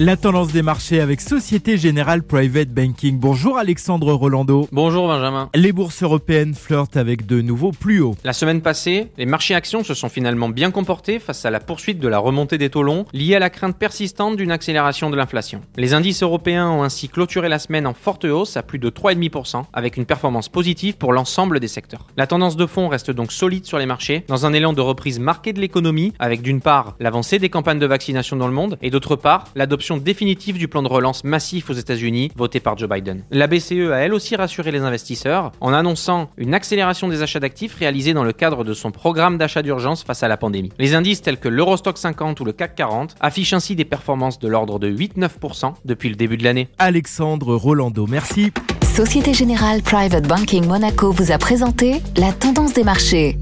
La tendance des marchés avec Société Générale Private Banking. Bonjour Alexandre Rolando. Bonjour Benjamin. Les bourses européennes flirtent avec de nouveaux plus hauts. La semaine passée, les marchés actions se sont finalement bien comportés face à la poursuite de la remontée des taux longs liée à la crainte persistante d'une accélération de l'inflation. Les indices européens ont ainsi clôturé la semaine en forte hausse à plus de 3,5% avec une performance positive pour l'ensemble des secteurs. La tendance de fond reste donc solide sur les marchés dans un élan de reprise marqué de l'économie avec d'une part l'avancée des campagnes de vaccination dans le monde et d'autre part l'adoption définitive du plan de relance massif aux États-Unis voté par Joe Biden. La BCE a elle aussi rassuré les investisseurs en annonçant une accélération des achats d'actifs réalisés dans le cadre de son programme d'achat d'urgence face à la pandémie. Les indices tels que l'Eurostock 50 ou le CAC 40 affichent ainsi des performances de l'ordre de 8-9% depuis le début de l'année. Alexandre Rolando, merci. Société Générale Private Banking Monaco vous a présenté la tendance des marchés.